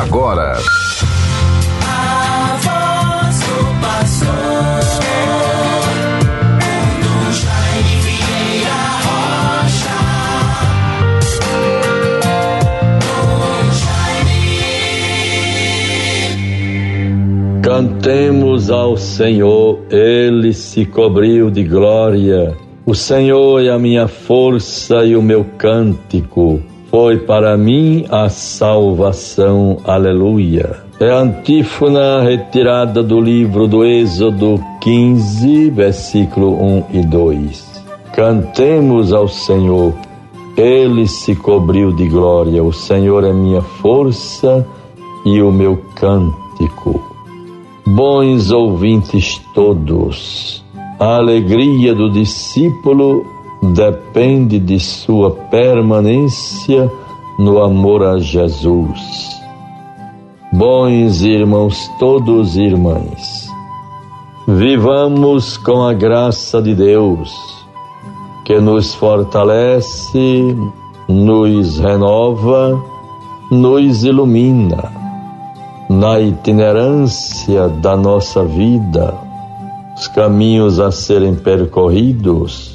agora. Cantemos ao Senhor, Ele se cobriu de glória. O Senhor é a minha força e o meu cântico. Foi para mim a salvação. Aleluia. É a antífona retirada do livro do Êxodo 15, versículo 1 e 2. Cantemos ao Senhor. Ele se cobriu de glória. O Senhor é minha força e o meu cântico. Bons ouvintes todos, a alegria do discípulo depende de sua permanência no amor a Jesus. Bons irmãos todos irmãs, vivamos com a graça de Deus, que nos fortalece, nos renova, nos ilumina na itinerância da nossa vida, os caminhos a serem percorridos,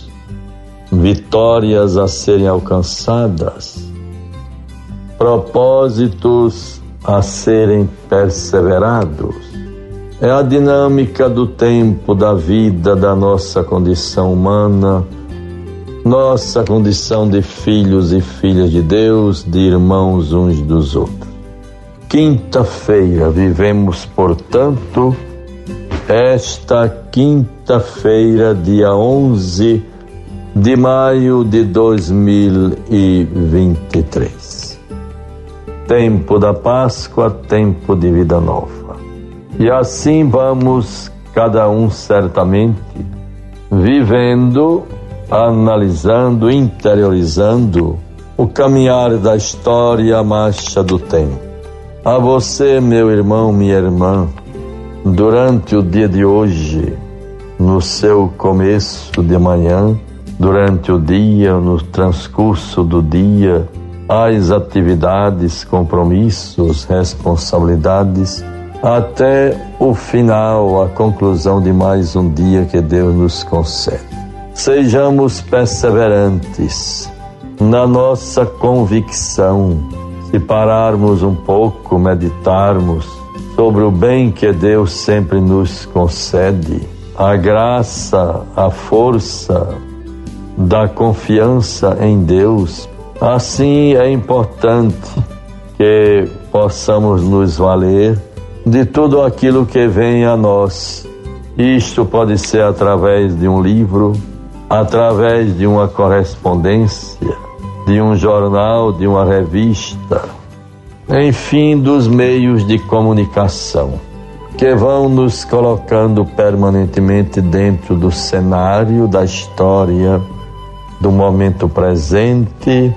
vitórias a serem alcançadas, propósitos a serem perseverados. É a dinâmica do tempo, da vida, da nossa condição humana, nossa condição de filhos e filhas de Deus, de irmãos uns dos outros. Quinta-feira, vivemos, portanto, esta quinta-feira, dia 11 de maio de 2023. Tempo da Páscoa, tempo de vida nova. E assim vamos, cada um certamente, vivendo, analisando, interiorizando o caminhar da história, a marcha do tempo a você, meu irmão, minha irmã, durante o dia de hoje, no seu começo de manhã, durante o dia, no transcurso do dia, as atividades, compromissos, responsabilidades, até o final, a conclusão de mais um dia que Deus nos concede. Sejamos perseverantes na nossa convicção se pararmos um pouco, meditarmos sobre o bem que Deus sempre nos concede, a graça, a força da confiança em Deus, assim é importante que possamos nos valer de tudo aquilo que vem a nós. Isto pode ser através de um livro, através de uma correspondência, de um jornal, de uma revista, enfim, dos meios de comunicação que vão nos colocando permanentemente dentro do cenário da história, do momento presente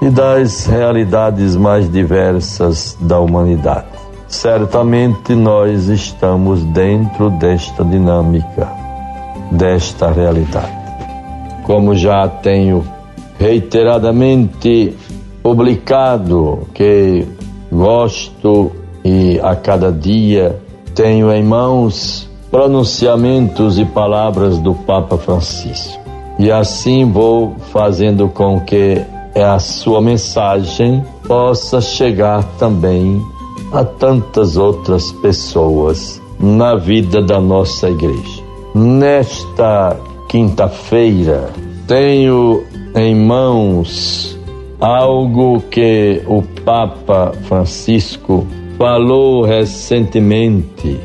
e das realidades mais diversas da humanidade. Certamente nós estamos dentro desta dinâmica, desta realidade. Como já tenho reiteradamente publicado que gosto e a cada dia tenho em mãos pronunciamentos e palavras do Papa Francisco. E assim vou fazendo com que a sua mensagem possa chegar também a tantas outras pessoas na vida da nossa igreja. Nesta quinta-feira, tenho em mãos algo que o Papa Francisco falou recentemente,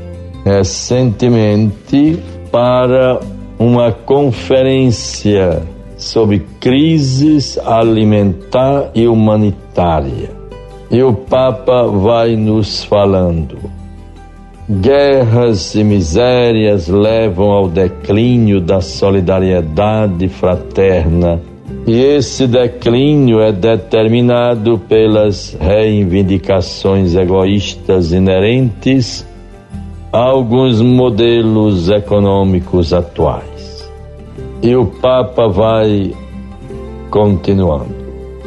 recentemente para uma conferência sobre crises alimentar e humanitária. E o Papa vai nos falando Guerras e misérias levam ao declínio da solidariedade fraterna, e esse declínio é determinado pelas reivindicações egoístas inerentes alguns modelos econômicos atuais. E o Papa vai continuando.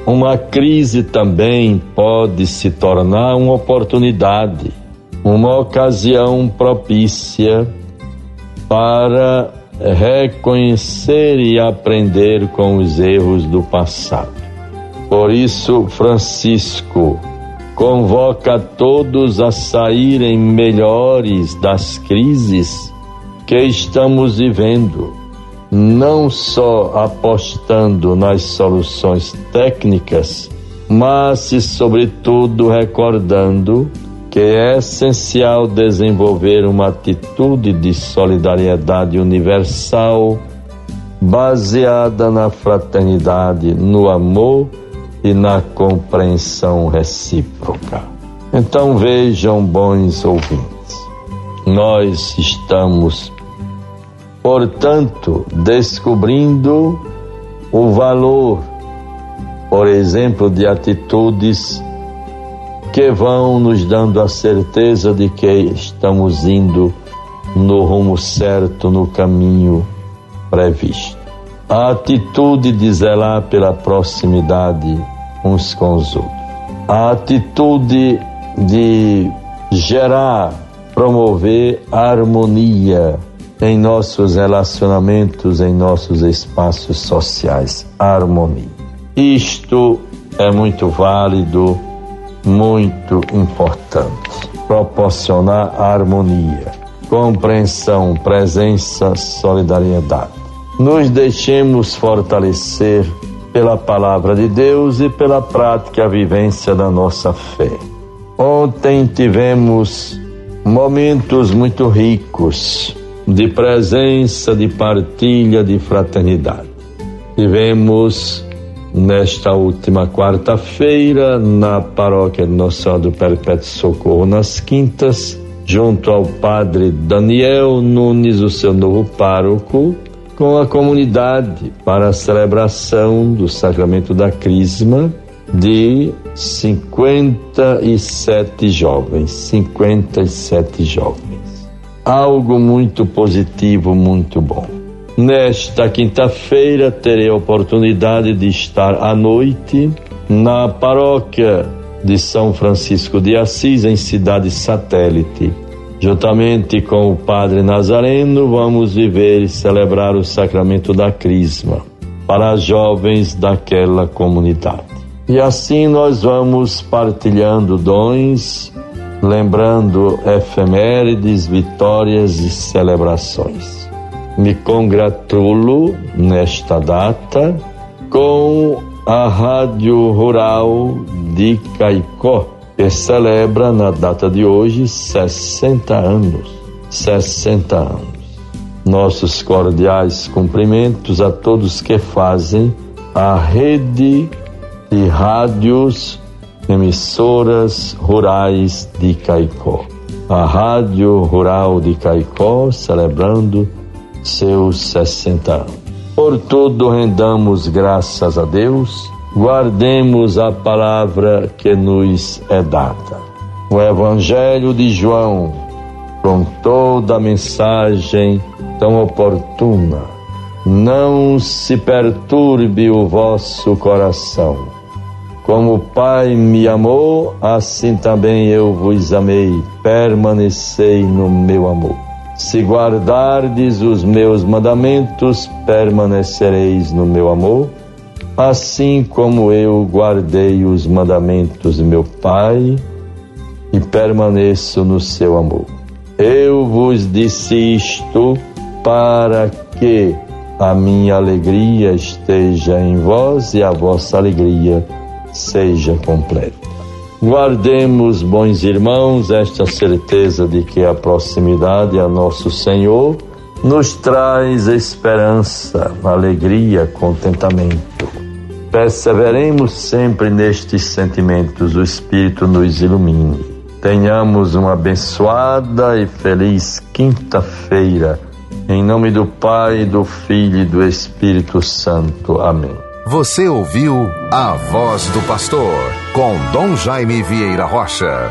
uma crise também pode se tornar uma oportunidade, uma ocasião propícia para reconhecer e aprender com os erros do passado. Por isso, Francisco convoca todos a saírem melhores das crises que estamos vivendo, não só apostando nas soluções técnicas, mas, sobretudo, recordando que é essencial desenvolver uma atitude de solidariedade universal baseada na fraternidade, no amor e na compreensão recíproca. Então vejam, bons ouvintes, nós estamos, portanto, descobrindo o valor, por exemplo, de atitudes que vão nos dando a certeza de que estamos indo no rumo certo, no caminho previsto. A atitude de zelar pela proximidade uns com os outros. A atitude de gerar, promover harmonia em nossos relacionamentos, em nossos espaços sociais. Harmonia. Isto é muito válido, muito importante. Proporcionar harmonia, compreensão, presença, solidariedade. Nos deixemos fortalecer pela palavra de Deus e pela prática, a vivência da nossa fé. Ontem tivemos momentos muito ricos de presença, de partilha, de fraternidade. Tivemos nesta última quarta-feira na paróquia de Nossa Senhora do Perpétuo Socorro nas Quintas, junto ao padre Daniel Nunes, o seu novo pároco, com a comunidade para a celebração do sacramento da Crisma de 57 jovens, 57 jovens. Algo muito positivo, muito bom. Nesta quinta-feira terei a oportunidade de estar à noite na paróquia de São Francisco de Assis, em cidade satélite, Juntamente com o Padre Nazareno, vamos viver e celebrar o sacramento da Crisma para jovens daquela comunidade. E assim nós vamos partilhando dons, lembrando efemérides, vitórias e celebrações. Me congratulo nesta data com a Rádio Rural de Caicó que celebra na data de hoje 60 anos. 60 anos. Nossos cordiais cumprimentos a todos que fazem a rede de rádios, emissoras rurais de Caicó. A Rádio Rural de Caicó celebrando seus 60 anos. Por tudo rendamos graças a Deus guardemos a palavra que nos é dada. O Evangelho de João, com toda a mensagem tão oportuna, não se perturbe o vosso coração. Como o Pai me amou, assim também eu vos amei. Permanecei no meu amor. Se guardardes os meus mandamentos, permanecereis no meu amor assim como eu guardei os mandamentos de meu Pai e permaneço no seu amor. Eu vos disse isto para que a minha alegria esteja em vós e a vossa alegria seja completa. Guardemos, bons irmãos, esta certeza de que a proximidade a nosso Senhor nos traz esperança, alegria, contentamento. Perseveremos sempre nestes sentimentos, o Espírito nos ilumine. Tenhamos uma abençoada e feliz quinta-feira. Em nome do Pai, do Filho e do Espírito Santo. Amém. Você ouviu a voz do pastor com Dom Jaime Vieira Rocha.